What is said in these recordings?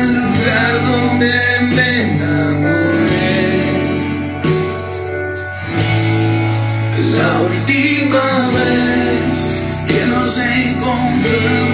el lugar donde me enamoré. La última vez que nos encontramos.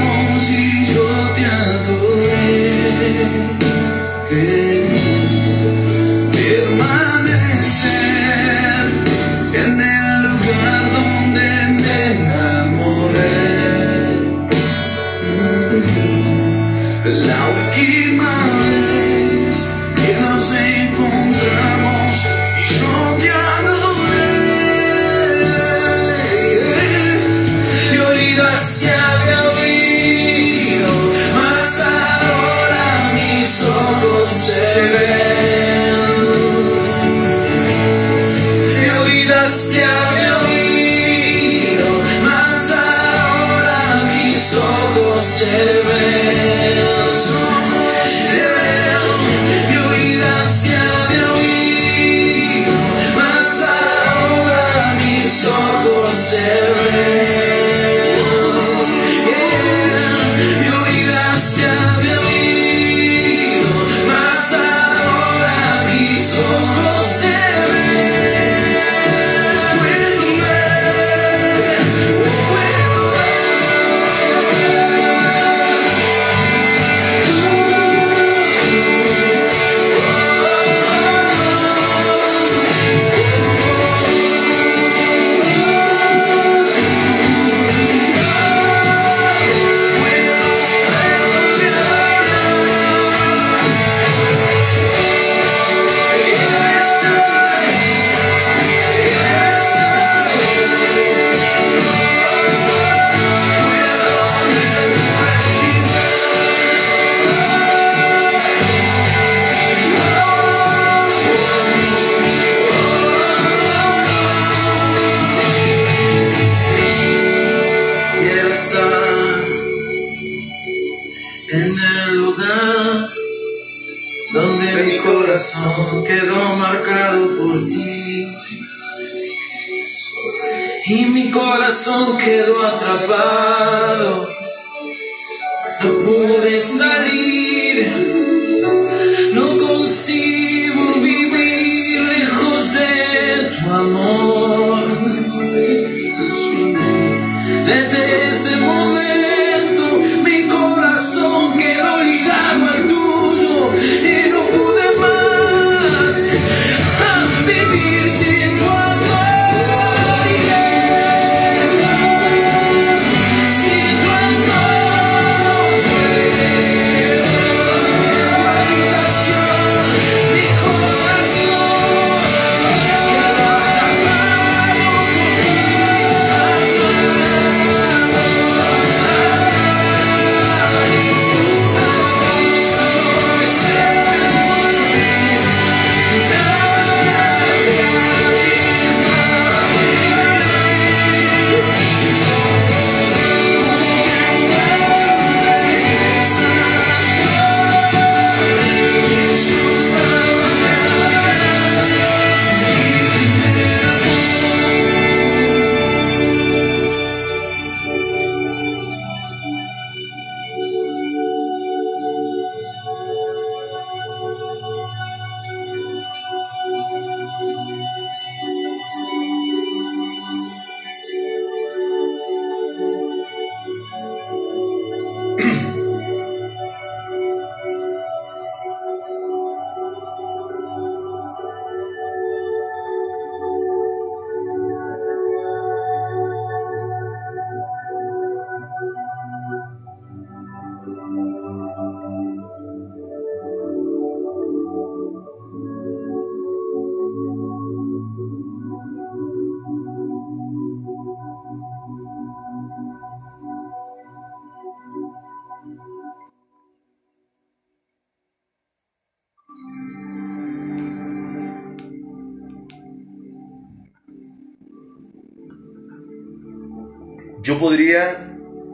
Yo podría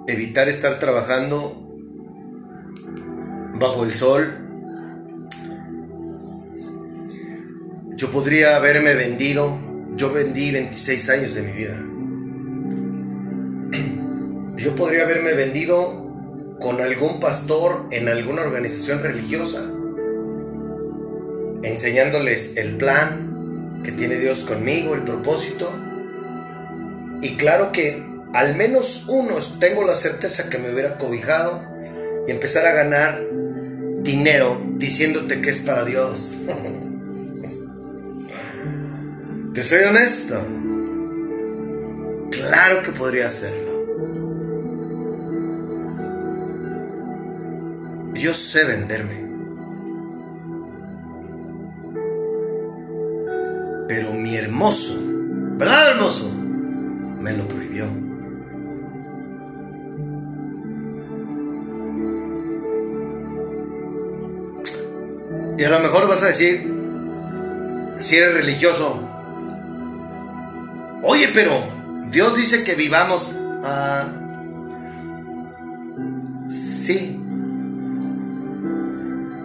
evitar estar trabajando bajo el sol. Yo podría haberme vendido. Yo vendí 26 años de mi vida. Yo podría haberme vendido con algún pastor en alguna organización religiosa, enseñándoles el plan que tiene Dios conmigo, el propósito. Y claro que al menos uno tengo la certeza que me hubiera cobijado y empezar a ganar dinero diciéndote que es para Dios. Te soy honesto. Claro que podría hacerlo. Yo sé venderme. Pero mi hermoso, ¿verdad hermoso? Y a lo mejor vas a decir, si eres religioso, oye, pero Dios dice que vivamos. Sí.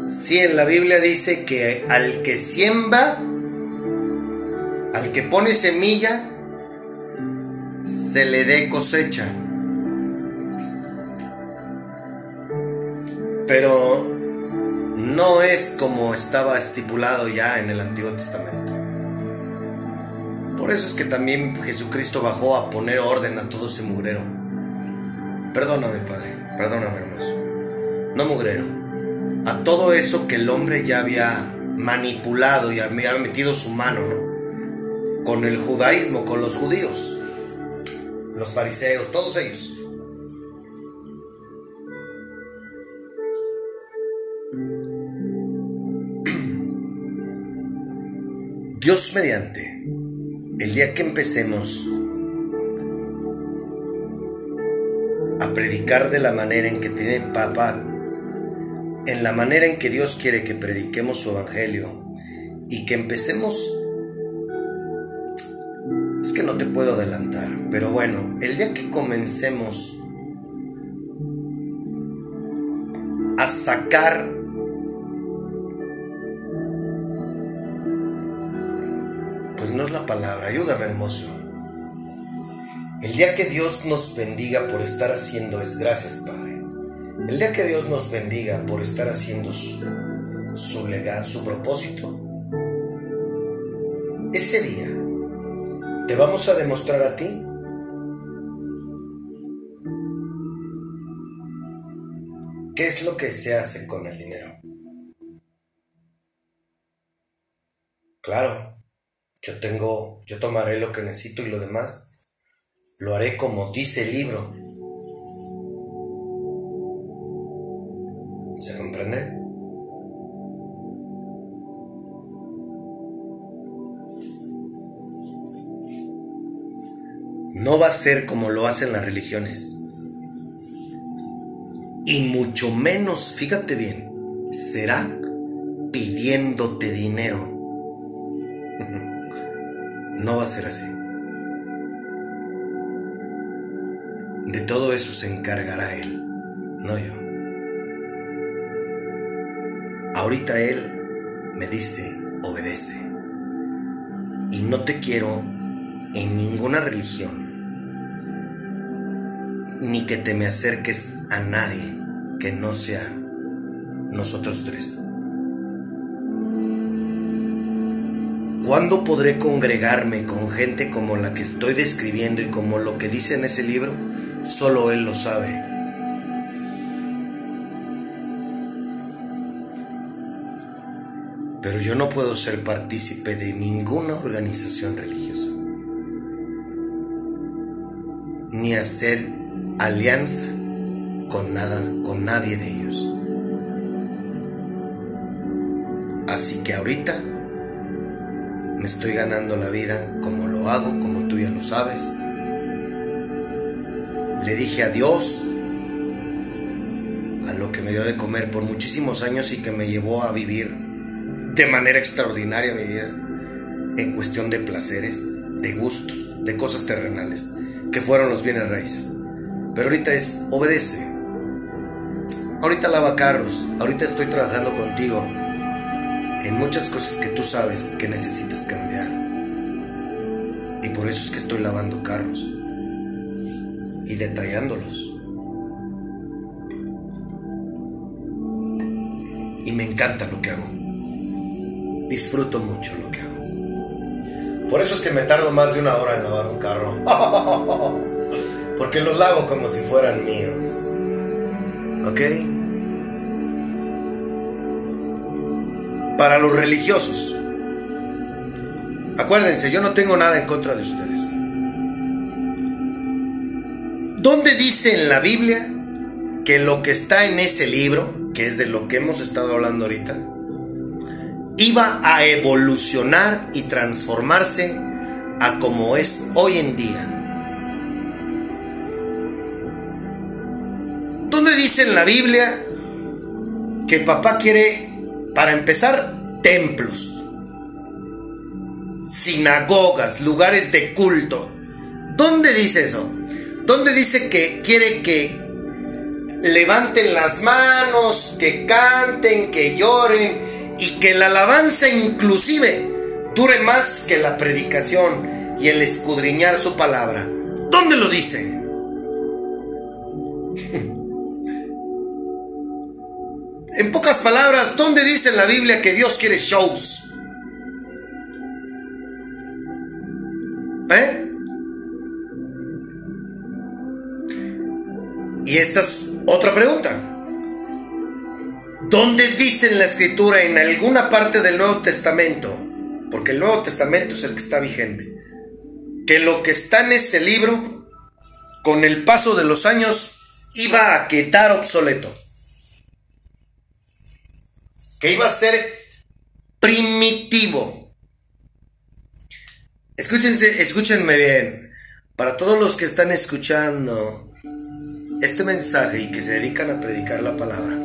Sí, en la Biblia dice que al que siembra, al que pone semilla, se le dé cosecha. Pero no es como estaba estipulado ya en el Antiguo Testamento. Por eso es que también Jesucristo bajó a poner orden a todo ese mugrero. Perdóname, Padre, perdóname, hermoso. No mugrero. A todo eso que el hombre ya había manipulado y había metido su mano, ¿no? Con el judaísmo, con los judíos, los fariseos, todos ellos. Dios mediante, el día que empecemos a predicar de la manera en que tiene papá, en la manera en que Dios quiere que prediquemos su evangelio y que empecemos... Es que no te puedo adelantar, pero bueno, el día que comencemos a sacar la palabra, ayúdame hermoso. El día que Dios nos bendiga por estar haciendo es gracias Padre. El día que Dios nos bendiga por estar haciendo su legado, su propósito, ese día te vamos a demostrar a ti qué es lo que se hace con el dinero. Claro, yo tengo, yo tomaré lo que necesito y lo demás lo haré como dice el libro. ¿Se comprende? No va a ser como lo hacen las religiones. Y mucho menos, fíjate bien, será pidiéndote dinero. No va a ser así. De todo eso se encargará Él, no yo. Ahorita Él me dice, obedece. Y no te quiero en ninguna religión, ni que te me acerques a nadie que no sea nosotros tres. ¿Cuándo podré congregarme con gente como la que estoy describiendo y como lo que dice en ese libro? Solo Él lo sabe. Pero yo no puedo ser partícipe de ninguna organización religiosa. Ni hacer alianza con nada, con nadie de ellos. Así que ahorita me estoy ganando la vida como lo hago, como tú ya lo sabes. Le dije adiós a lo que me dio de comer por muchísimos años y que me llevó a vivir de manera extraordinaria mi vida en cuestión de placeres, de gustos, de cosas terrenales. que fueron los bienes raíces. Pero ahorita es obedece. Ahorita lava carros, ahorita estoy trabajando contigo en muchas cosas que tú sabes que necesitas cambiar. Y por eso es que estoy lavando carros y detallándolos. Y me encanta lo que hago. Disfruto mucho lo que hago. Por eso es que me tardo más de una hora en lavar un carro. Porque los lavo como si fueran míos. ¿Ok? Para los religiosos. Acuérdense, yo no tengo nada en contra de ustedes. ¿Dónde dice en la Biblia que lo que está en ese libro, que es de lo que hemos estado hablando ahorita, iba a evolucionar y transformarse a como es hoy en día? ¿Dónde dice en la Biblia que papá quiere, para empezar, templos, sinagogas, lugares de culto? ¿Dónde dice eso? ¿Dónde dice que quiere que levanten las manos, que canten, que lloren y que la alabanza inclusive dure más que la predicación y el escudriñar su palabra? ¿Dónde lo dice? En pocas palabras, ¿dónde dice la Biblia que Dios quiere shows? ¿Eh? Y esta es otra pregunta. ¿Dónde dice en la escritura, en alguna parte del Nuevo Testamento, porque el Nuevo Testamento es el que está vigente, que lo que está en ese libro, con el paso de los años, iba a quedar obsoleto? Que iba a ser primitivo. Escúchense, escúchenme bien. Para todos los que están escuchando este mensaje y que se dedican a predicar la palabra.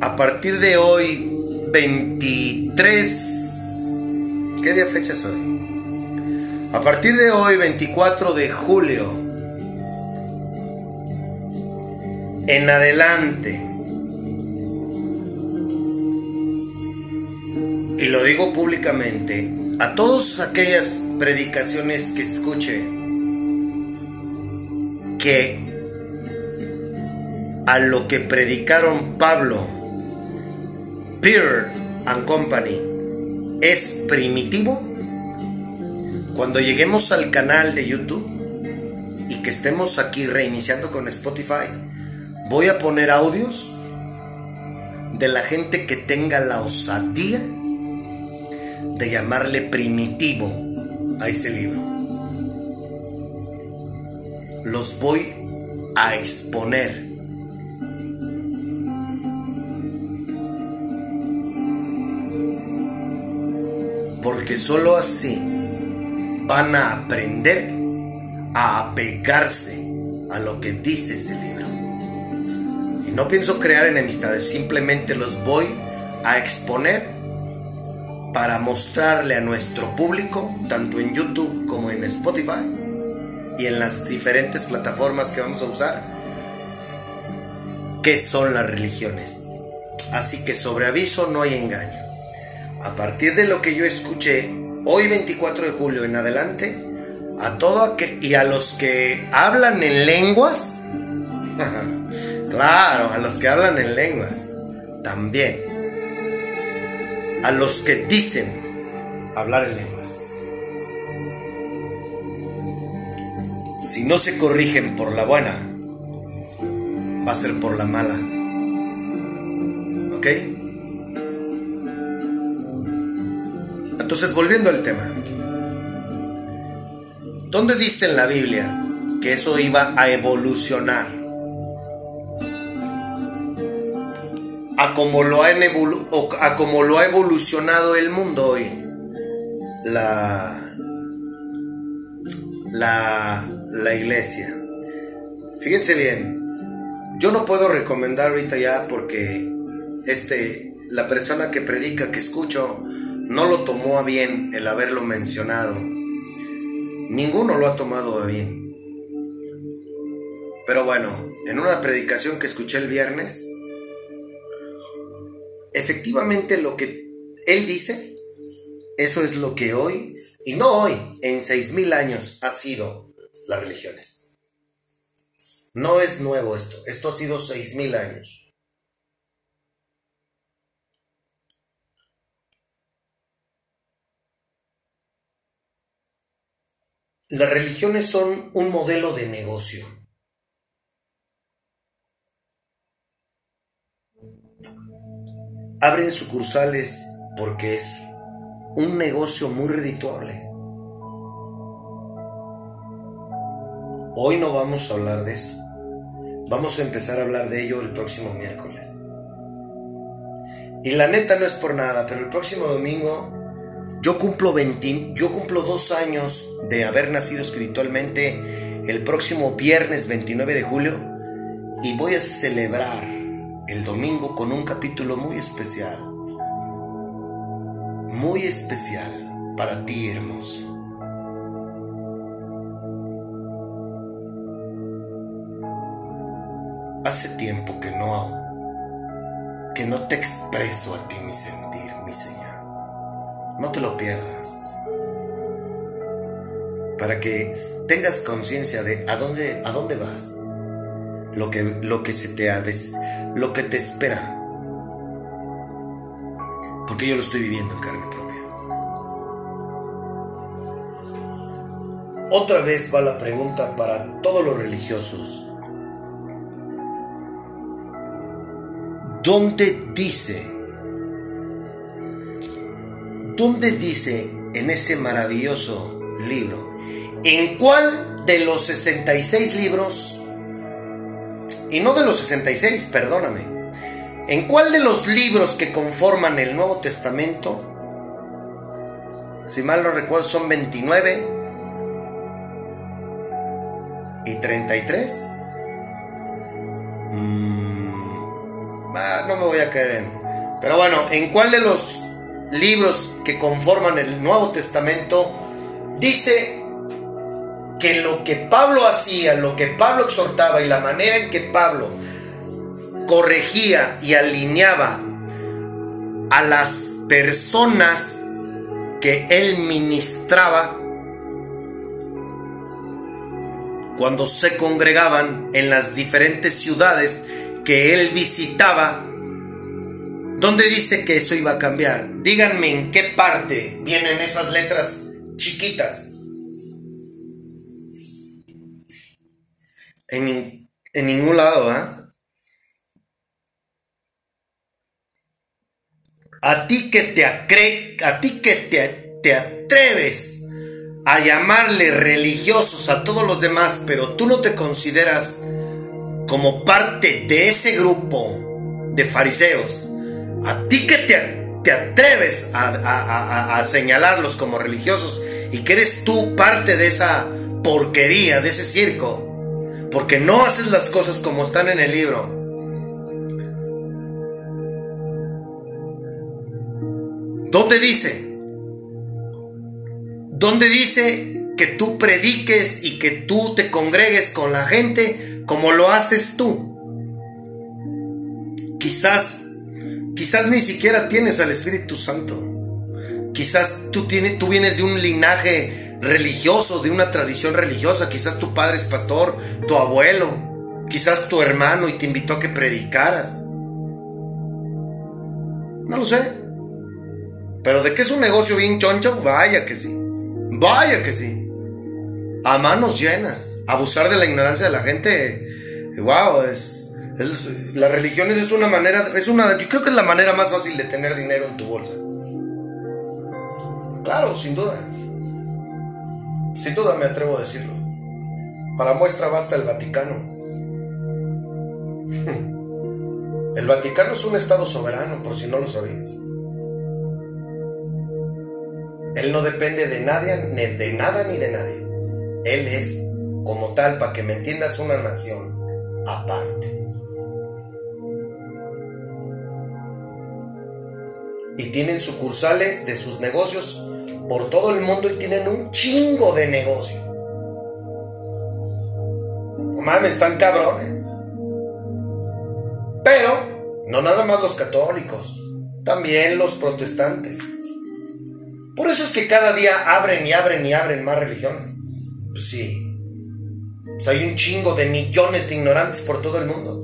A partir de hoy, 23... ¿Qué día fecha es hoy? A partir de hoy, 24 de julio, en adelante, y lo digo públicamente, a todas aquellas predicaciones que escuche que a lo que predicaron Pablo, Peter and Company es primitivo, cuando lleguemos al canal de YouTube y que estemos aquí reiniciando con Spotify, voy a poner audios de la gente que tenga la osadía de llamarle primitivo a ese libro. Los voy a exponer. Porque sólo así van a aprender a apegarse a lo que dice ese libro. No pienso crear enemistades, simplemente los voy a exponer para mostrarle a nuestro público, tanto en YouTube como en Spotify y en las diferentes plataformas que vamos a usar, qué son las religiones. Así que sobre aviso no hay engaño. A partir de lo que yo escuché hoy 24 de julio en adelante, a todo y a los que hablan en lenguas, claro, a los que hablan en lenguas, también a los que dicen hablar en lenguas. Si no se corrigen por la buena, va a ser por la mala. ¿Ok? Entonces, volviendo al tema. ¿Dónde dice en la Biblia que eso iba a evolucionar? A como lo ha, a como lo ha evolucionado el mundo hoy. La, la, la iglesia. Fíjense bien, yo no puedo recomendar ahorita ya porque este, la persona que predica, que escucho, no lo tomó a bien el haberlo mencionado. Ninguno lo ha tomado a bien. Pero bueno, en una predicación que escuché el viernes, efectivamente lo que él dice, eso es lo que hoy, y no hoy, en seis mil años ha sido las religiones. No es nuevo esto, esto ha sido seis mil años. Las religiones son un modelo de negocio. Abren sucursales porque es un negocio muy redituable. Hoy no vamos a hablar de eso. Vamos a empezar a hablar de ello el próximo miércoles. Y la neta no es por nada, pero el próximo domingo yo cumplo 20, yo cumplo dos años de haber nacido espiritualmente el próximo viernes 29 de julio y voy a celebrar el domingo con un capítulo muy especial. Muy especial para ti, hermoso. Hace tiempo que no que no te expreso a ti mi sentir, mi Señor. No te lo pierdas. Para que tengas conciencia de a dónde, a dónde vas. Lo que, lo que se te lo que te espera. Porque yo lo estoy viviendo en carne propia. Otra vez va la pregunta para todos los religiosos. ¿Dónde dice ¿Dónde dice en ese maravilloso libro? ¿En cuál de los 66 libros? Y no de los 66, perdóname. ¿En cuál de los libros que conforman el Nuevo Testamento? Si mal no recuerdo, son 29 y 33. Mm, ah, no me voy a caer en. Pero bueno, ¿en cuál de los libros que conforman el Nuevo Testamento, dice que lo que Pablo hacía, lo que Pablo exhortaba y la manera en que Pablo corregía y alineaba a las personas que él ministraba cuando se congregaban en las diferentes ciudades que él visitaba, ¿Dónde dice que eso iba a cambiar? Díganme en qué parte vienen esas letras chiquitas. En, ningún lado, ¿ah? A ti que te, acre a ti que te, te atreves a llamarle religiosos a todos los demás, pero tú no te consideras como parte de ese grupo de fariseos a ti que te, atreves a, señalarlos como religiosos y que eres tú parte de esa porquería, de ese circo, porque no haces las cosas como están en el libro. ¿Dónde dice? ¿Dónde dice que tú prediques y que tú te congregues con la gente como lo haces tú? Quizás Quizás ni siquiera tienes al Espíritu Santo. Quizás tú, tienes, tú vienes de un linaje religioso, de una tradición religiosa. Quizás tu padre es pastor, tu abuelo, quizás tu hermano y te invitó a que predicaras. No lo sé. Pero de que es un negocio bien choncho, vaya que sí. Vaya que sí. A manos llenas. Abusar de la ignorancia de la gente. Wow, es, las religiones es una manera, es una, yo creo que es la manera más fácil de tener dinero en tu bolsa. Claro, sin duda. Sin duda me atrevo a decirlo. Para muestra basta el Vaticano. El Vaticano es un estado soberano, por si no lo sabías. Él no depende de nadie, ni de nada ni de nadie. Él es, como tal, para que me entiendas, una nación aparte. y tienen sucursales de sus negocios por todo el mundo y tienen un chingo de negocio. No mames, están cabrones. Pero no nada más los católicos, también los protestantes. Por eso es que cada día abren y abren y abren más religiones. Pues sí. Pues hay un chingo de millones de ignorantes por todo el mundo.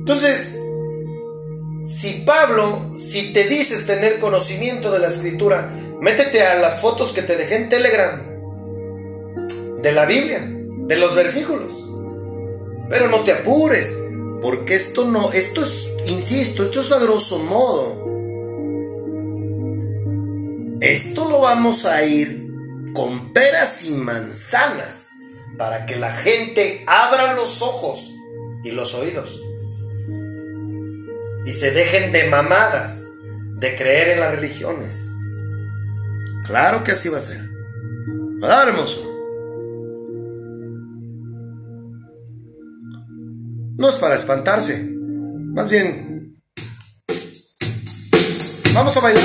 Entonces, si Pablo, si te dices tener conocimiento de la escritura, métete a las fotos que te dejé en Telegram de la Biblia, de los versículos. Pero no te apures, porque esto no, esto es, insisto, esto es a grosso modo. Esto lo vamos a ir con peras y manzanas para que la gente abra los ojos y los oídos y se dejen de mamadas de creer en las religiones. Claro que así va a ser. ¿Verdad, hermoso? No es para espantarse. Más bien, vamos a bailar.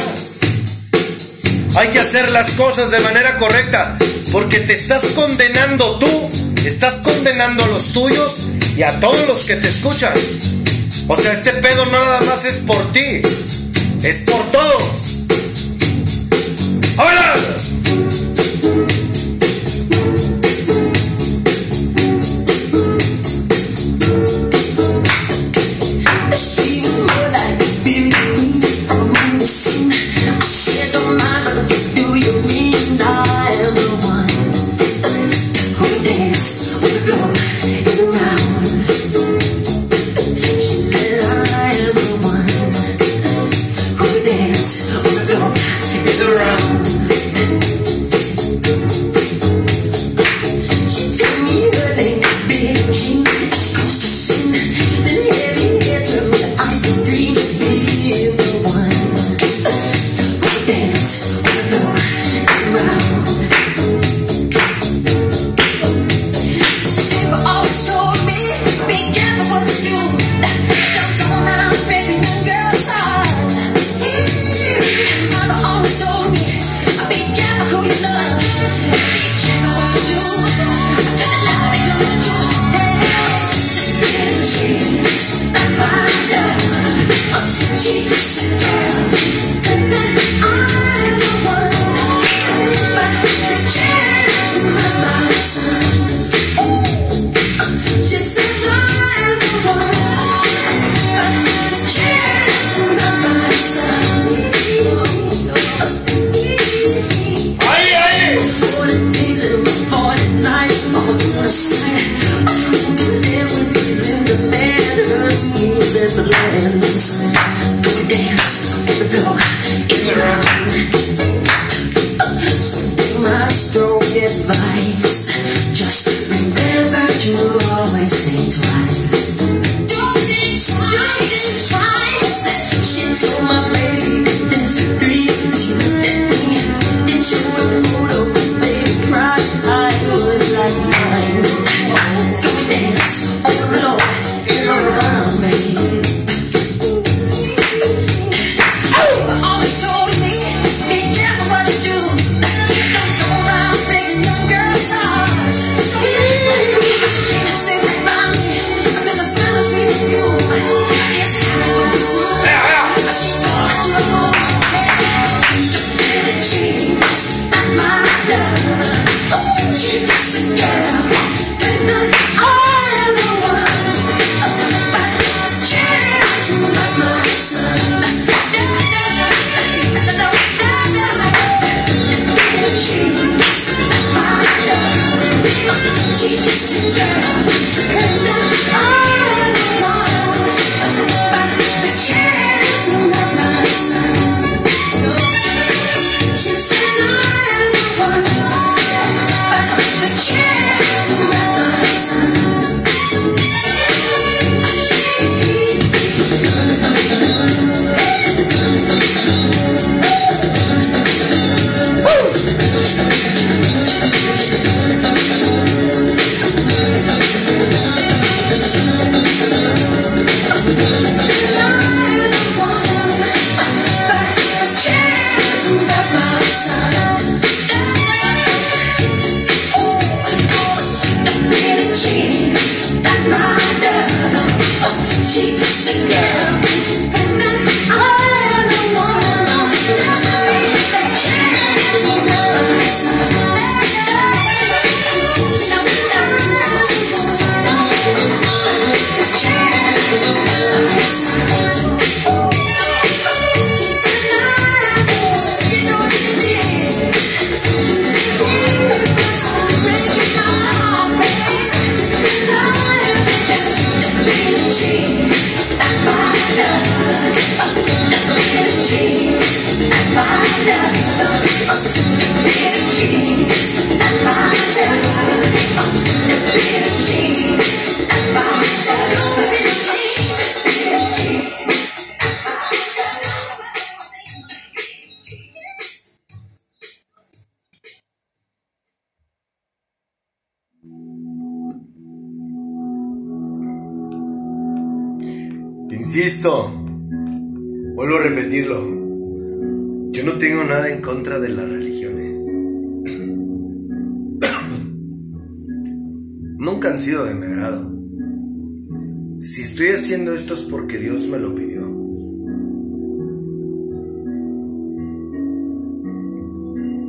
Hay que hacer las cosas de manera correcta, porque te estás condenando tú, estás condenando a los tuyos y a todos los que te escuchan. O sea, este pedo no nada más es por ti, es por todos.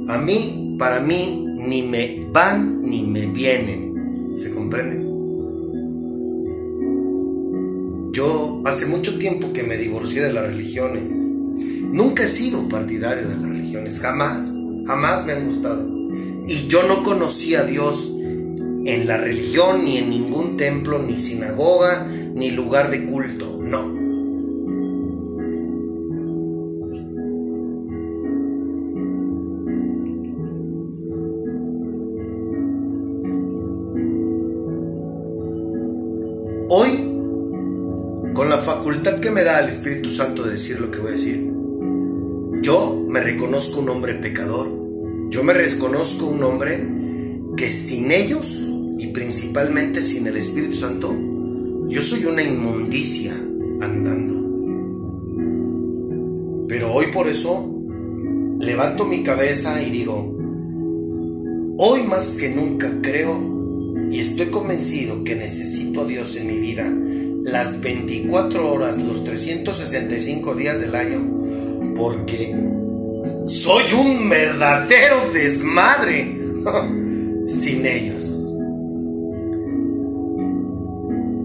A mí, para mí, ni me van ni me vienen. ¿Se comprende? Yo hace mucho tiempo que me divorcié de las religiones. Nunca he sido partidario de las religiones, jamás, jamás me han gustado. Y yo no conocí a Dios en la religión, ni en ningún templo, ni sinagoga, ni lugar de culto, Espíritu Santo de decir lo que voy a decir, yo me reconozco un hombre pecador, yo me reconozco un hombre que sin ellos y principalmente sin el Espíritu Santo, yo soy una inmundicia andando. Pero hoy por eso levanto mi cabeza y digo, hoy más que nunca creo y estoy convencido que necesito a Dios en mi vida las 24 horas, los 365 días del año, porque soy un verdadero desmadre sin ellos.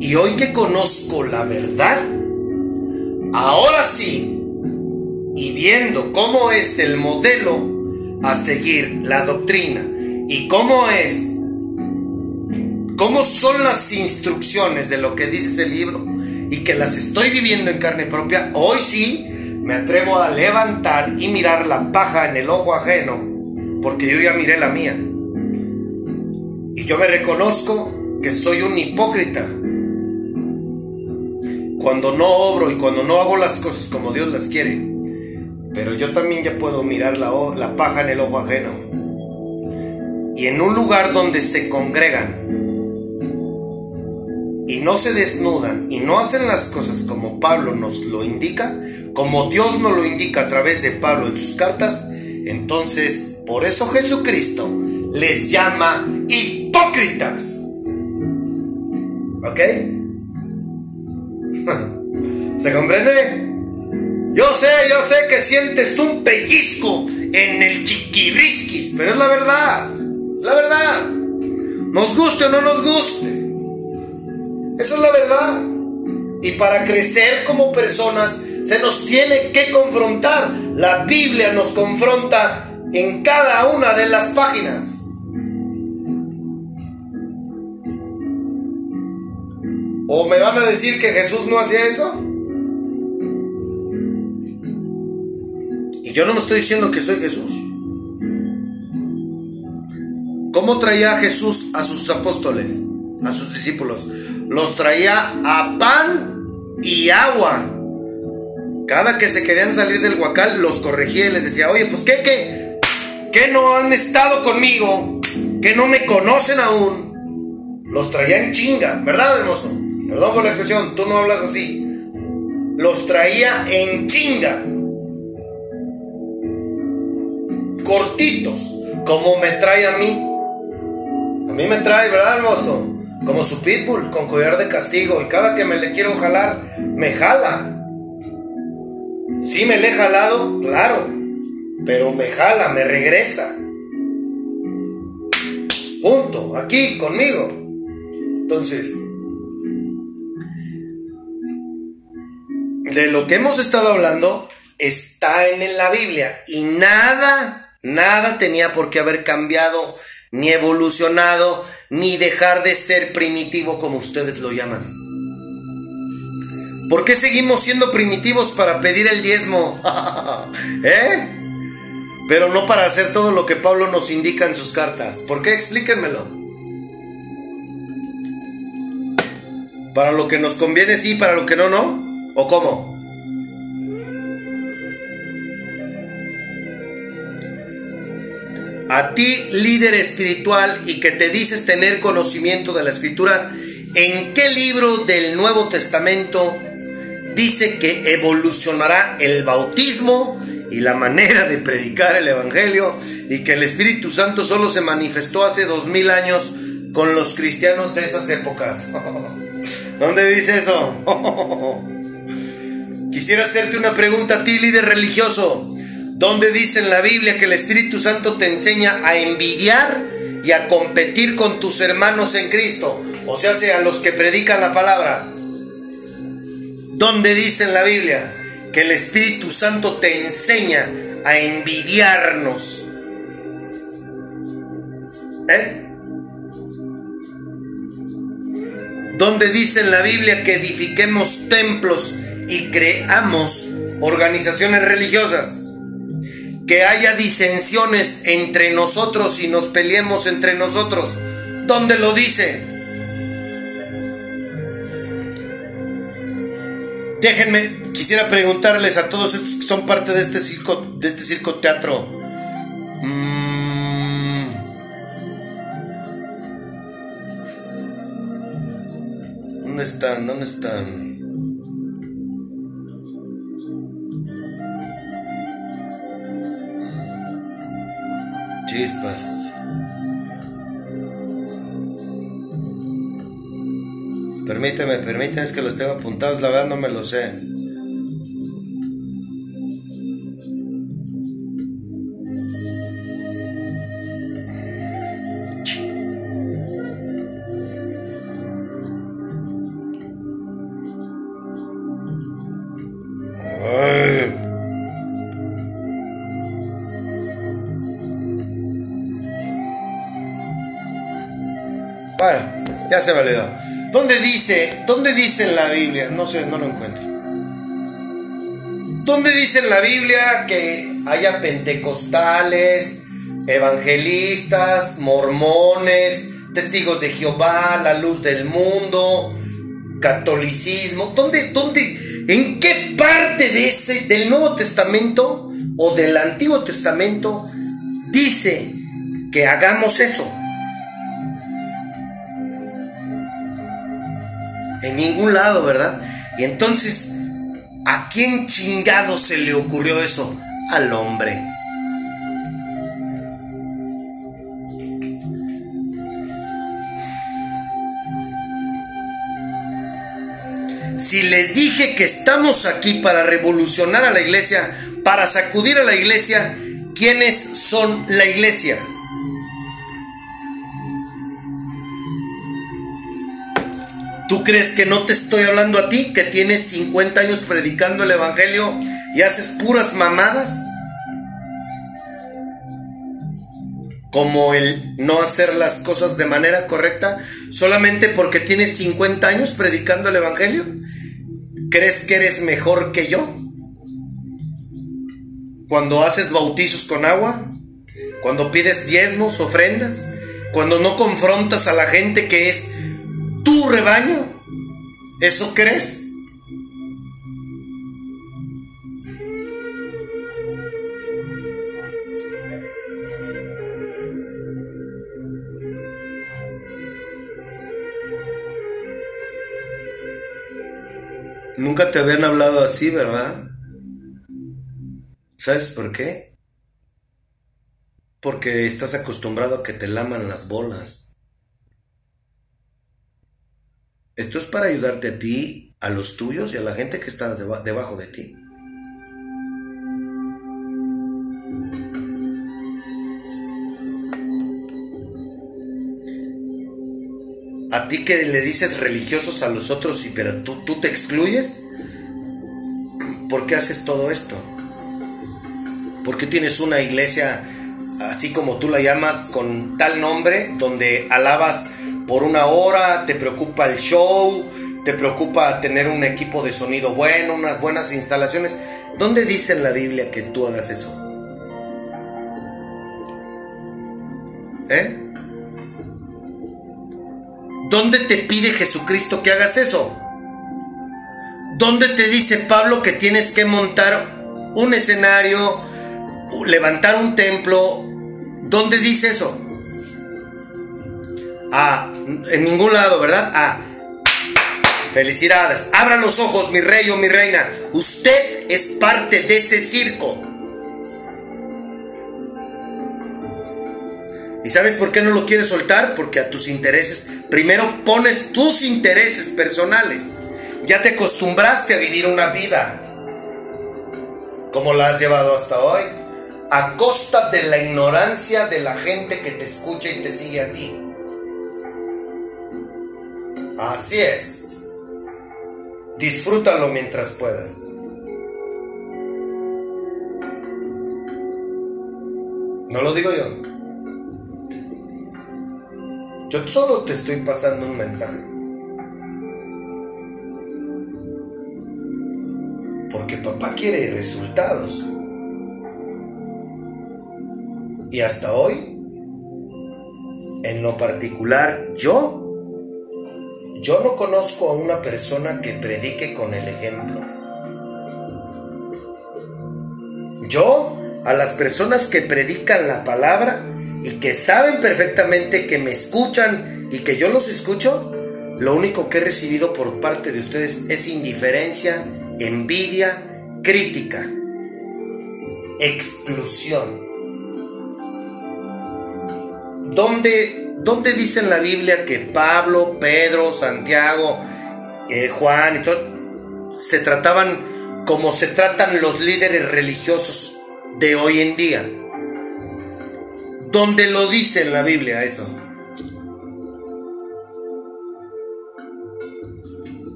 Y hoy que conozco la verdad, ahora sí, y viendo cómo es el modelo a seguir, la doctrina, y cómo es, cómo son las instrucciones de lo que dice ese libro, y que las estoy viviendo en carne propia, hoy sí me atrevo a levantar y mirar la paja en el ojo ajeno, porque yo ya miré la mía. Y yo me reconozco que soy un hipócrita cuando no obro y cuando no hago las cosas como Dios las quiere. Pero yo también ya puedo mirar la, la paja en el ojo ajeno. Y en un lugar donde se congregan no se desnudan y no hacen las cosas como Pablo nos lo indica, como Dios nos lo indica a través de Pablo en sus cartas, entonces por eso Jesucristo les llama hipócritas. ¿Ok? ¿Se comprende? Yo sé, yo sé que sientes un pellizco en el chiquirrisquis, pero es la verdad. La verdad. Nos guste o no nos guste. Esa es la verdad. Y para crecer como personas se nos tiene que confrontar. La Biblia nos confronta en cada una de las páginas. ¿O me van a decir que Jesús no hacía eso? Y yo no me estoy diciendo que soy Jesús. ¿Cómo traía Jesús a sus apóstoles, a sus discípulos? Los traía a pan y agua. Cada que se querían salir del huacal, los corregía y les decía, oye, pues qué, qué, qué no han estado conmigo, que no me conocen aún. Los traía en chinga, ¿verdad, hermoso? Perdón por la expresión, tú no hablas así. Los traía en chinga. Cortitos, como me trae a mí. A mí me trae, ¿verdad, hermoso? Como su pitbull, con collar de castigo. Y cada que me le quiero jalar, me jala. Sí me le he jalado, claro. Pero me jala, me regresa. Junto, aquí, conmigo. Entonces, de lo que hemos estado hablando está en la Biblia y nada, nada tenía por qué haber cambiado, ni evolucionado, ni dejar de ser primitivo como ustedes lo llaman. ¿Por qué seguimos siendo primitivos para pedir el diezmo? ¿Eh? Pero no para hacer todo lo que Pablo nos indica en sus cartas. ¿Por qué? Explíquenmelo. Para lo que nos conviene sí, para lo que no, no. ¿O cómo? A ti, líder espiritual y que te dices tener conocimiento de la escritura, ¿en qué libro del Nuevo Testamento dice que evolucionará el bautismo y la manera de predicar el Evangelio y que el Espíritu Santo solo se manifestó hace dos mil años con los cristianos de esas épocas. ¿Dónde dice eso? Quisiera hacerte una pregunta a ti, líder religioso. ¿Dónde dice en la Biblia que el Espíritu Santo te enseña a envidiar y a competir con tus hermanos en Cristo? O sea, sea los que predican la palabra. ¿Dónde dice en la Biblia que el Espíritu Santo te enseña a envidiarnos? ¿Eh? ¿Dónde dice en la Biblia que edifiquemos templos y creamos organizaciones religiosas? Que haya disensiones entre nosotros y nos peleemos entre nosotros. ¿Dónde lo dice? Déjenme, quisiera preguntarles a todos estos que son parte de este circo, de este circo teatro. Mm. ¿Dónde están? ¿Dónde están? Chispas. Permíteme, permíteme, es que los tengo apuntados, la verdad no me lo sé. ¿Dónde dice, dónde dice en la Biblia? No sé, no lo encuentro. ¿Dónde dice en la Biblia que haya pentecostales, evangelistas, mormones, testigos de Jehová, la luz del mundo, catolicismo? ¿Dónde, dónde, en qué parte de ese, del Nuevo Testamento o del Antiguo Testamento dice que hagamos eso? Lado, ¿verdad? Y entonces, ¿a quién chingado se le ocurrió eso? Al hombre. Si les dije que estamos aquí para revolucionar a la iglesia, para sacudir a la iglesia, ¿quiénes son la iglesia? ¿Tú crees que no te estoy hablando a ti, que tienes 50 años predicando el Evangelio y haces puras mamadas? Como el no hacer las cosas de manera correcta solamente porque tienes 50 años predicando el Evangelio. ¿Crees que eres mejor que yo? Cuando haces bautizos con agua, cuando pides diezmos, ofrendas, cuando no confrontas a la gente que es tu rebaño. ¿Eso crees? Nunca te habían hablado así, ¿verdad? ¿Sabes por qué? Porque estás acostumbrado a que te laman las bolas. Esto es para ayudarte a ti, a los tuyos y a la gente que está deba- debajo de ti. A ti que le dices religiosos a los otros y pero tú, tú te excluyes. ¿Por qué haces todo esto? ¿Por qué tienes una iglesia así como tú la llamas con tal nombre donde alabas por una hora, te preocupa el show, te preocupa tener un equipo de sonido bueno, unas buenas instalaciones? ¿Dónde dice en la Biblia que tú hagas eso? ¿Eh? ¿Dónde te pide Jesucristo que hagas eso? ¿Dónde te dice Pablo que tienes que montar un escenario, levantar un templo? ¿Dónde dice eso? Ah, en ningún lado, ¿verdad? Ah, Felicidades. Abra los ojos, mi rey o mi reina. Usted es parte de ese circo. ¿Y sabes por qué no lo quieres soltar? Porque a tus intereses, primero pones tus intereses personales. Ya te acostumbraste a vivir una vida como la has llevado hasta hoy, a costa de la ignorancia de la gente que te escucha y te sigue a ti. Así es. Disfrútalo mientras puedas. No lo digo yo. Yo solo te estoy pasando un mensaje. Porque papá quiere resultados. Y hasta hoy, en lo particular, yo, yo no conozco a una persona que predique con el ejemplo. Yo, a las personas que predican la palabra y que saben perfectamente que me escuchan y que yo los escucho, lo único que he recibido por parte de ustedes es indiferencia, envidia, crítica, exclusión. ¿Dónde, dónde dice en la Biblia que Pablo, Pedro, Santiago, eh, Juan y todo se trataban como se tratan los líderes religiosos de hoy en día? ¿Dónde lo dice en la Biblia eso?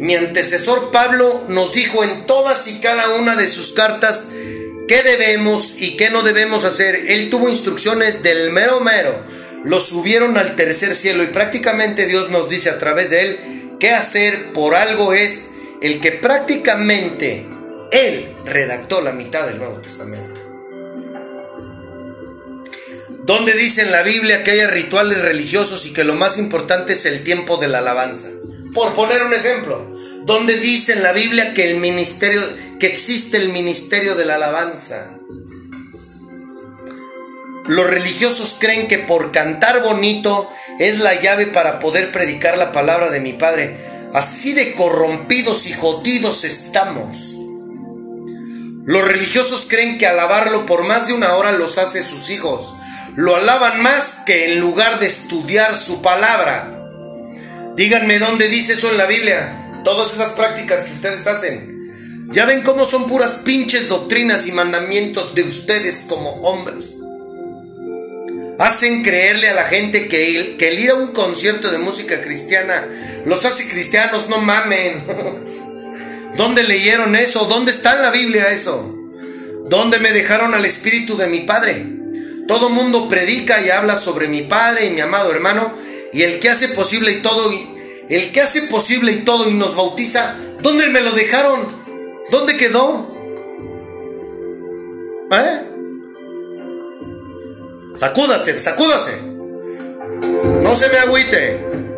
Mi antecesor Pablo nos dijo en todas y cada una de sus cartas qué debemos y qué no debemos hacer. Él tuvo instrucciones del mero mero. Lo subieron al tercer cielo y prácticamente Dios nos dice a través de él qué hacer por algo es el que prácticamente él redactó la mitad del Nuevo Testamento. Donde dice en la Biblia que haya rituales religiosos y que lo más importante es el tiempo de la alabanza. Por poner un ejemplo, donde dice en la Biblia que el ministerio, existe el ministerio de la alabanza. Los religiosos creen que por cantar bonito es la llave para poder predicar la palabra de mi Padre. Así de corrompidos y jodidos estamos. Los religiosos creen que alabarlo por más de una hora los hace sus hijos. Lo alaban más que en lugar de estudiar su palabra. Díganme dónde dice eso en la Biblia. Todas esas prácticas que ustedes hacen. Ya ven cómo son puras pinches doctrinas y mandamientos de ustedes como hombres. Hacen creerle a la gente que el, que el ir a un concierto de música cristiana los hace cristianos, no mamen. ¿Dónde leyeron eso? ¿Dónde está en la Biblia eso? ¿Dónde me dejaron al espíritu de mi Padre? Todo mundo predica y habla sobre mi Padre y mi amado hermano y el que hace posible y todo, el que hace posible y todo y nos bautiza, ¿dónde me lo dejaron? ¿Dónde quedó? ¿Eh? Sacúdase, sacúdase. No se me agüite.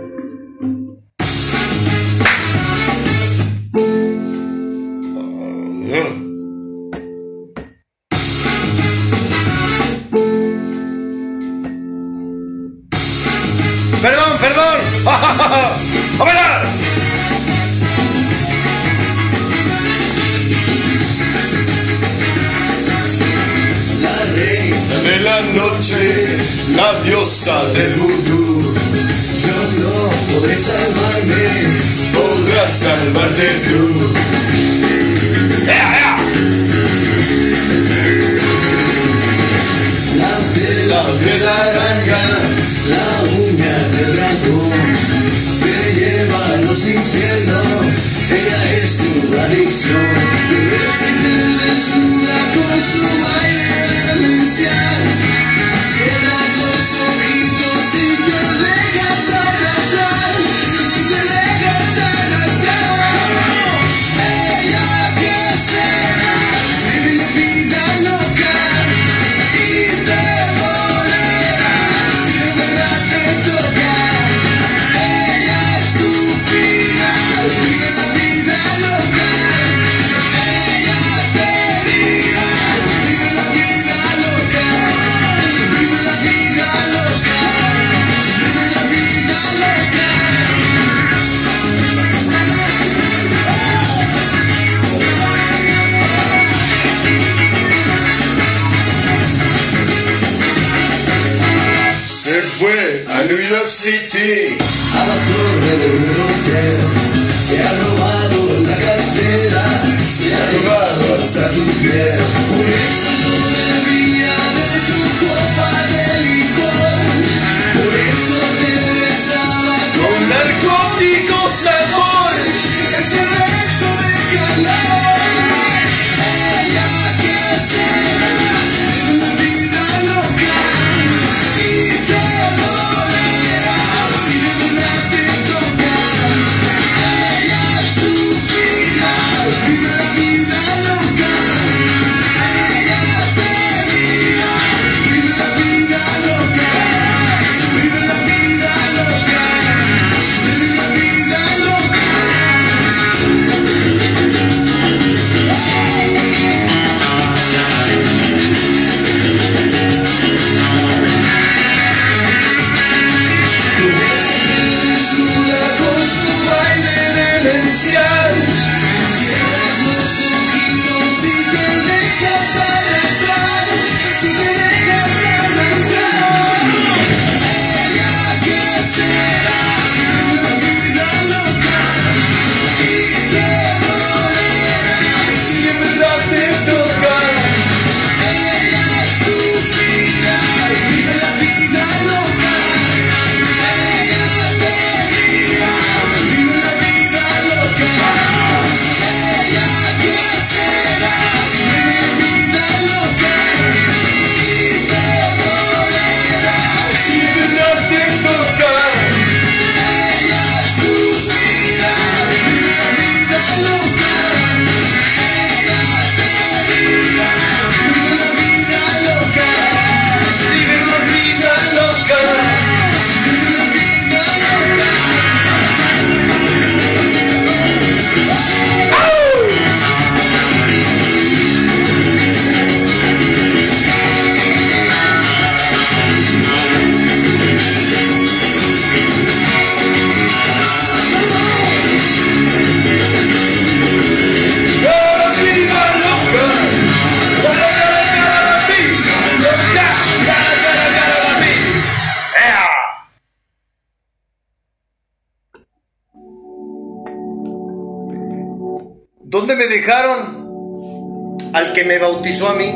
Que me bautizó a mí?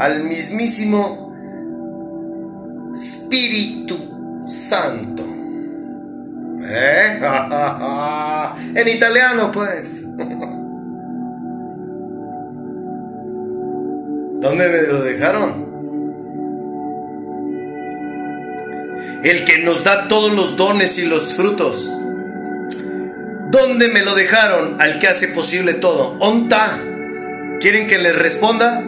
Al mismísimo Espíritu Santo. ¿Eh? en italiano, pues. ¿Dónde me lo dejaron? el que nos da todos los dones y los frutos. ¿Dónde me lo dejaron? Al que hace posible todo. ¿Onta? ¿Quieren que les responda?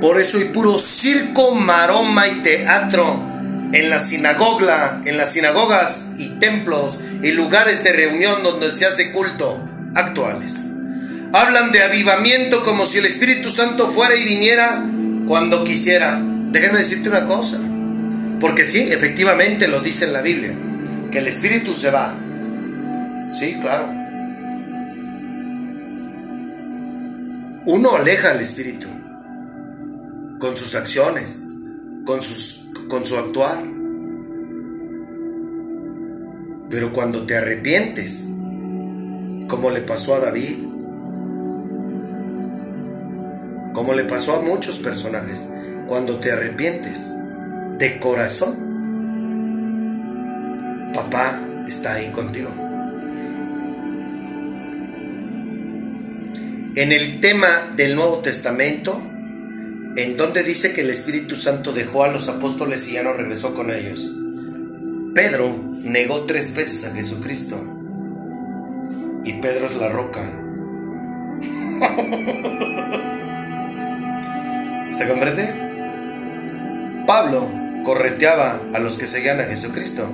Por eso hay puro circo, maroma y teatro en la sinagoga, en las sinagogas y templos y lugares de reunión donde se hace culto actuales. Hablan de avivamiento como si el Espíritu Santo fuera y viniera cuando quisiera. Déjenme decirte una cosa. Porque sí, efectivamente lo dice en la Biblia, que el espíritu se va. Sí, claro. Uno aleja al espíritu con sus acciones, con, sus, con su actuar. Pero cuando te arrepientes, como le pasó a David, como le pasó a muchos personajes, cuando te arrepientes, de corazón, papá está ahí contigo. En el tema del Nuevo Testamento, en donde dice que el Espíritu Santo dejó a los apóstoles y ya no regresó con ellos, Pedro negó tres veces a Jesucristo. Y Pedro es la roca. ¿Se comprende? Pablo correteaba a los que seguían a Jesucristo.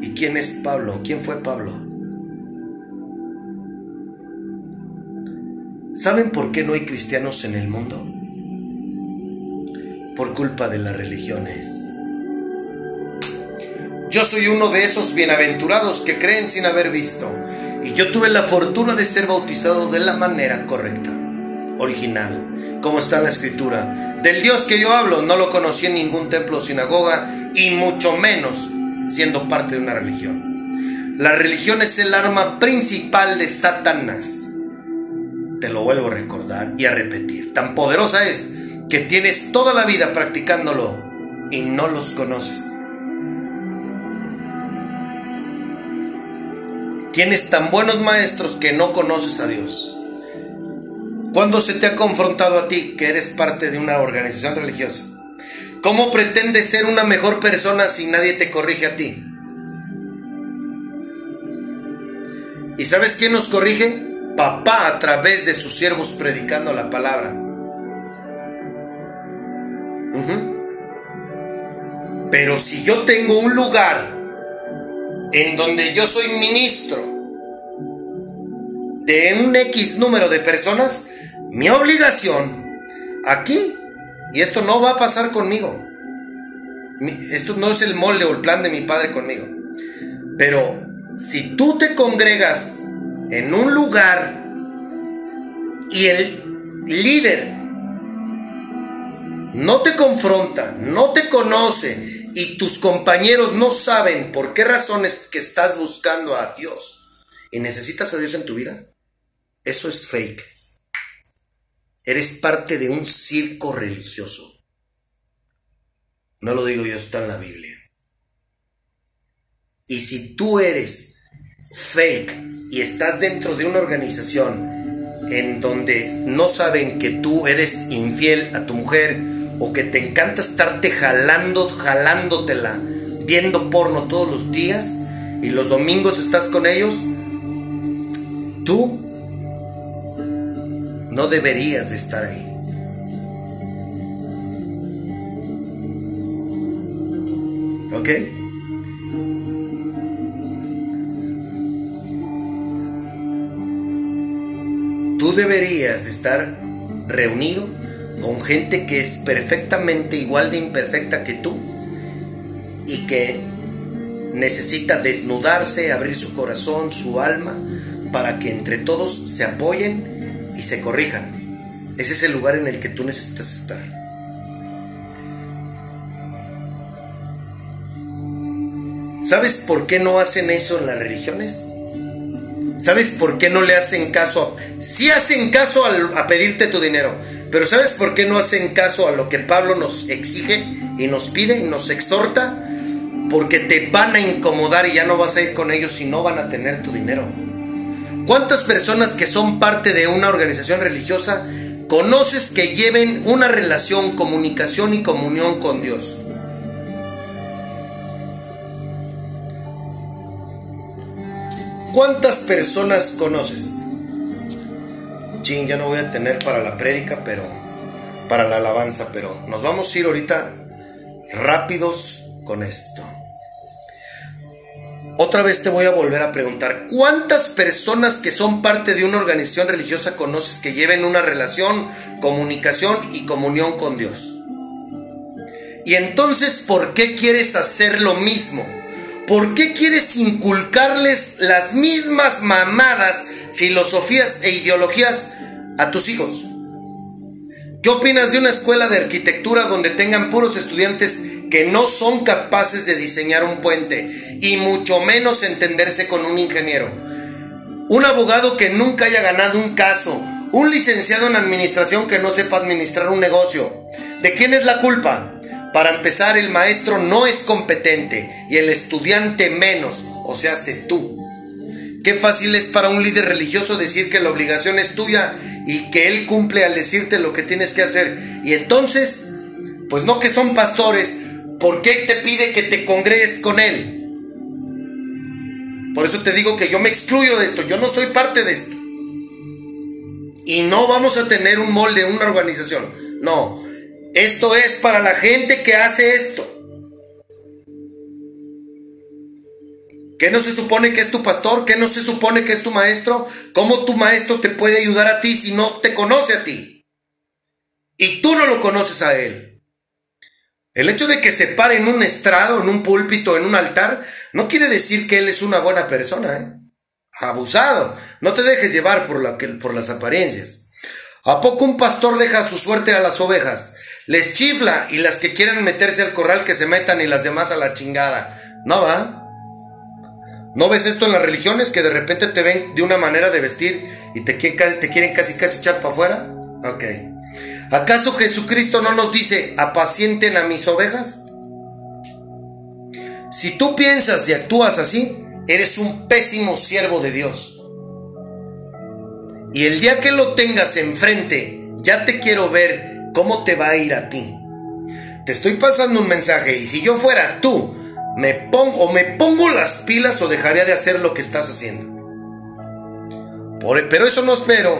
¿Y quién es Pablo? ¿Quién fue Pablo? ¿Saben por qué no hay cristianos en el mundo? Por culpa de las religiones. Yo soy uno de esos bienaventurados que creen sin haber visto. Y yo tuve la fortuna de ser bautizado de la manera correcta, original, como está en la escritura. Del Dios que yo hablo no lo conocí en ningún templo o sinagoga y mucho menos siendo parte de una religión. La religión es el arma principal de Satanás. Te lo vuelvo a recordar y a repetir. Tan poderosa es que tienes toda la vida practicándolo y no los conoces. Tienes tan buenos maestros que no conoces a Dios. ¿Cuándo se te ha confrontado a ti que eres parte de una organización religiosa? ¿Cómo pretendes ser una mejor persona si nadie te corrige a ti? ¿Y sabes quién nos corrige? Papá a través de sus siervos predicando la palabra. Pero si yo tengo un lugar en donde yo soy ministro de un X número de personas, mi obligación aquí, y esto no va a pasar conmigo, esto no es el molde o el plan de mi padre conmigo, pero si tú te congregas en un lugar y el líder no te confronta, no te conoce y tus compañeros no saben por qué razones que estás buscando a Dios y necesitas a Dios en tu vida, eso es fake. Eres parte de un circo religioso. No lo digo yo, está en la Biblia. Y si tú eres fake y estás dentro de una organización en donde no saben que tú eres infiel a tu mujer o que te encanta estarte jalando, jalándotela, viendo porno todos los días y los domingos estás con ellos, tú no deberías de estar ahí. ¿Ok? Tú deberías de estar reunido con gente que es perfectamente igual de imperfecta que tú y que necesita desnudarse, abrir su corazón, su alma, para que entre todos se apoyen y se corrijan. Ese es el lugar en el que tú necesitas estar. ¿Sabes por qué no hacen eso en las religiones? ¿Sabes por qué no le hacen caso? Sí hacen caso a pedirte tu dinero, pero ¿sabes por qué no hacen caso a lo que Pablo nos exige y nos pide y nos exhorta? Porque te van a incomodar y ya no vas a ir con ellos y no van a tener tu dinero. ¿Cuántas personas que son parte de una organización religiosa conoces que lleven una relación, comunicación y comunión con Dios? ¿Cuántas personas conoces? Chin, ya no voy a tener para la prédica, pero para la alabanza, pero nos vamos a ir ahorita rápidos con esto. Otra vez te voy a volver a preguntar, ¿cuántas personas que son parte de una organización religiosa conoces que lleven una relación, comunicación y comunión con Dios? Y entonces, ¿por qué quieres hacer lo mismo? ¿Por qué quieres inculcarles las mismas mamadas, filosofías e ideologías a tus hijos? ¿Qué opinas de una escuela de arquitectura donde tengan puros estudiantes que no son capaces de diseñar un puente y mucho menos entenderse con un ingeniero? Un abogado que nunca haya ganado un caso, un licenciado en administración que no sepa administrar un negocio. ¿De quién es la culpa? Para empezar, el maestro no es competente y el estudiante menos, o sea, sé tú. Qué fácil es para un líder religioso decir que la obligación es tuya y que él cumple al decirte lo que tienes que hacer. Y entonces, pues no que son pastores, ¿por qué te pide que te congregues con él? Por eso te digo que yo me excluyo de esto, yo no soy parte de esto. Y no vamos a tener un molde, una organización. No, esto es para la gente que hace esto. ¿Qué no se supone que es tu pastor? ¿Qué no se supone que es tu maestro? ¿Cómo tu maestro te puede ayudar a ti si no te conoce a ti? Y tú no lo conoces a él. El hecho de que se pare en un estrado, en un púlpito, en un altar, no quiere decir que él es una buena persona. ¿eh? Abusado. No te dejes llevar por, por las apariencias. ¿A poco un pastor deja su suerte a las ovejas? Les chifla y las que quieran meterse al corral que se metan y las demás a la chingada. ¿No va? ¿No ves esto en las religiones que de repente te ven de una manera de vestir y te, quieren- casi casi echar para afuera? Ok. ¿Acaso Jesucristo no nos dice, apacienten a mis ovejas? Si tú piensas y actúas así, eres un pésimo siervo de Dios. Y el día que lo tengas enfrente, ya te quiero ver cómo te va a ir a ti. Te estoy pasando un mensaje y si yo fuera tú, me pongo o me pongo las pilas o dejaría de hacer lo que estás haciendo. Pero eso no espero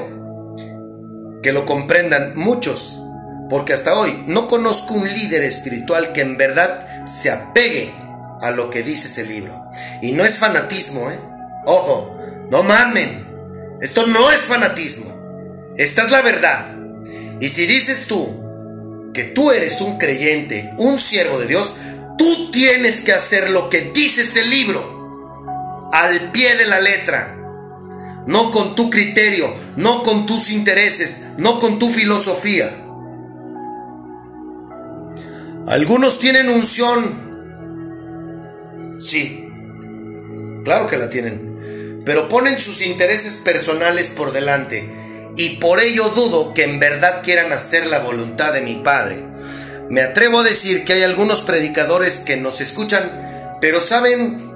que lo comprendan muchos, porque hasta hoy no conozco un líder espiritual que en verdad se apegue a lo que dice ese libro. Y no es fanatismo, ¿eh? Ojo, no mamen. Esto no es fanatismo. Esta es la verdad. Y si dices tú que tú eres un creyente, un siervo de Dios, tú tienes que hacer lo que dice ese libro. Al pie de la letra. No con tu criterio, no con tus intereses, no con tu filosofía. Algunos tienen unción. Sí, claro que la tienen. Pero ponen sus intereses personales por delante. Y por ello dudo que en verdad quieran hacer la voluntad de mi Padre. Me atrevo a decir que hay algunos predicadores que nos escuchan, pero ¿saben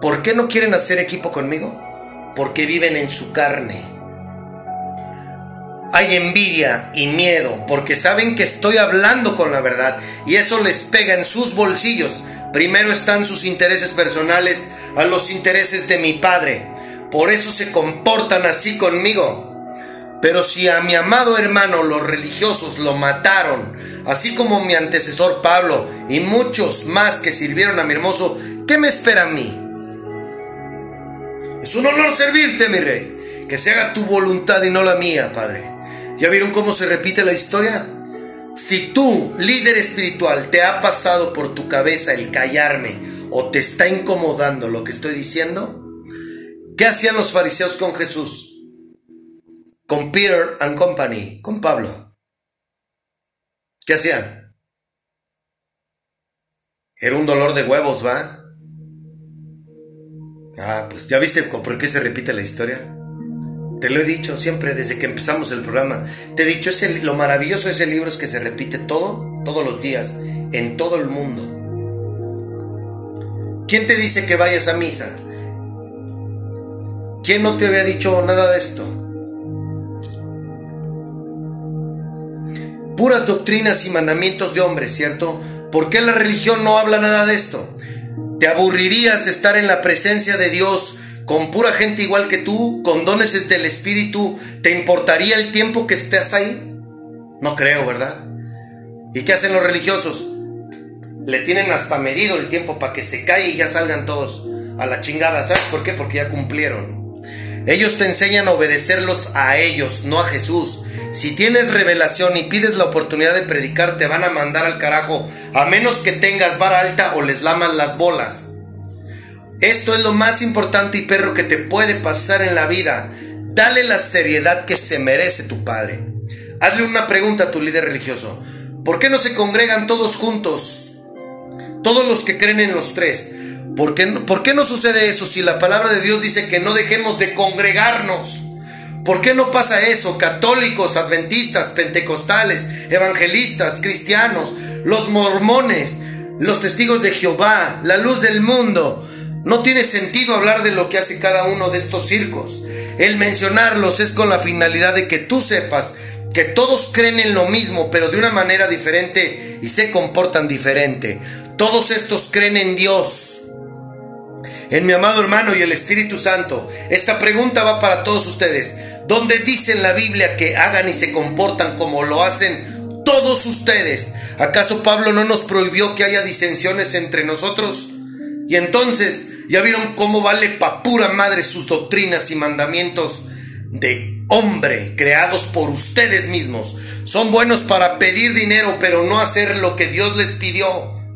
por qué no quieren hacer equipo conmigo? Porque viven en su carne. Hay envidia y miedo porque saben que estoy hablando con la verdad y eso les pega en sus bolsillos. Primero están sus intereses personales a los intereses de mi Padre. Por eso se comportan así conmigo. Pero si a mi amado hermano los religiosos lo mataron, así como mi antecesor Pablo y muchos más que sirvieron a mi hermoso, ¿qué me espera a mí? Es un honor servirte, mi rey. Que se haga tu voluntad y no la mía, Padre. ¿Ya vieron cómo se repite la historia? Si tú, líder espiritual, te ha pasado por tu cabeza el callarme o te está incomodando lo que estoy diciendo, ¿qué hacían los fariseos con Jesús? Con Peter and Company, con Pablo. ¿Qué hacían? Era un dolor de huevos, ¿va? Ah, pues ya viste por qué se repite la historia. Te lo he dicho siempre desde que empezamos el programa. Te he dicho, lo maravilloso de ese libro es que se repite todo, todos los días, en todo el mundo. ¿Quién te dice que vayas a misa? ¿Quién no te había dicho nada de esto? Puras doctrinas y mandamientos de hombres, ¿cierto? ¿Por qué la religión no habla nada de esto? ¿Te aburrirías de estar en la presencia de Dios con pura gente igual que tú, con dones del Espíritu? ¿Te importaría el tiempo que estés ahí? No creo, ¿verdad? ¿Y qué hacen los religiosos? Le tienen hasta medido el tiempo para que se calle y ya salgan todos a la chingada. ¿Sabes por qué? Porque ya cumplieron. Ellos te enseñan a obedecerlos a ellos, no a Jesús. Si tienes revelación y pides la oportunidad de predicar, te van a mandar al carajo, a menos que tengas vara alta o les lamas las bolas. Esto es lo más importante y perro que te puede pasar en la vida. Dale la seriedad que se merece tu padre. Hazle una pregunta a tu líder religioso. ¿Por qué no se congregan todos juntos? Todos los que creen en los tres. ¿Por qué, no, ¿Por qué no sucede eso si la palabra de Dios dice que no dejemos de congregarnos? ¿Por qué no pasa eso? Católicos, adventistas, pentecostales, evangelistas, cristianos, los mormones, los testigos de Jehová, la luz del mundo. No tiene sentido hablar de lo que hace cada uno de estos circos. El mencionarlos es con la finalidad de que tú sepas que todos creen en lo mismo, pero de una manera diferente y se comportan diferente. Todos estos creen en Dios, en mi amado hermano y el Espíritu Santo. Esta pregunta va para todos ustedes. ¿Dónde dice en la Biblia que hagan y se comportan como lo hacen todos ustedes? ¿Acaso Pablo no nos prohibió que haya disensiones entre nosotros? Y entonces, ¿ya vieron cómo vale pa' pura madre sus doctrinas y mandamientos de hombre creados por ustedes mismos? Son buenos para pedir dinero, pero no hacer lo que Dios les pidió,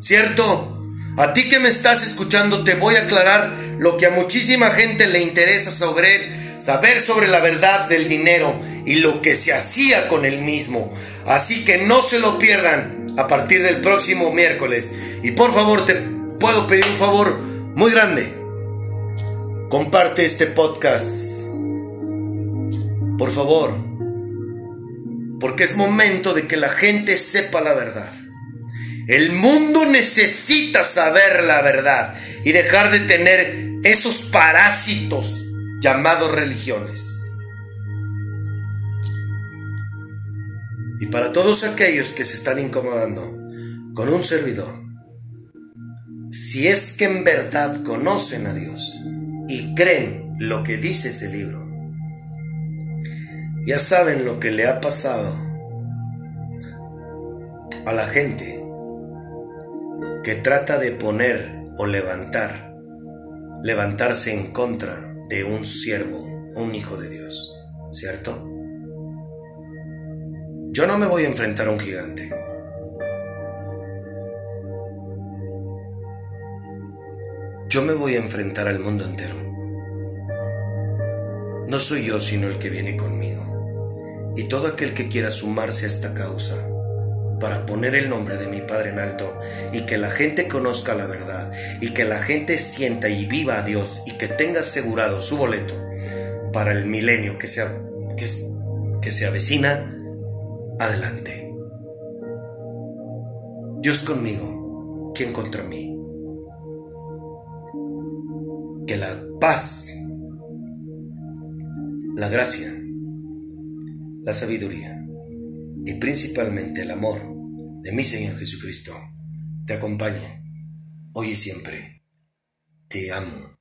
¿cierto? A ti que me estás escuchando te voy a aclarar lo que a muchísima gente le interesa saber, saber sobre la verdad del dinero y lo que se hacía con el mismo. Así que no se lo pierdan a partir del próximo miércoles. Y por favor, te puedo pedir un favor muy grande. Comparte este podcast. Por favor. Porque es momento de que la gente sepa la verdad. El mundo necesita saber la verdad y dejar de tener esos parásitos llamados religiones. Y para todos aquellos que se están incomodando con un servidor, si es que en verdad conocen a Dios y creen lo que dice ese libro, ya saben lo que le ha pasado a la gente que trata de poner o levantar, levantarse en contra de un siervo, un hijo de Dios, ¿cierto? Yo no me voy a enfrentar a un gigante. Yo me voy a enfrentar al mundo entero. No soy yo sino el que viene conmigo. Y todo aquel que quiera sumarse a esta causa, para poner el nombre de mi Padre en alto y que la gente conozca la verdad y que la gente sienta y viva a Dios y que tenga asegurado su boleto para el milenio que se, que, se avecina, adelante. Dios conmigo, ¿quién contra mí? Que la paz, la gracia, la sabiduría y principalmente el amor de mi Señor Jesucristo te acompañe hoy y siempre. Te amo.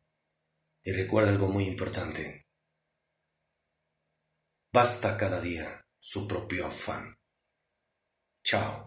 Y recuerda algo muy importante. Basta cada día su propio afán. Chao.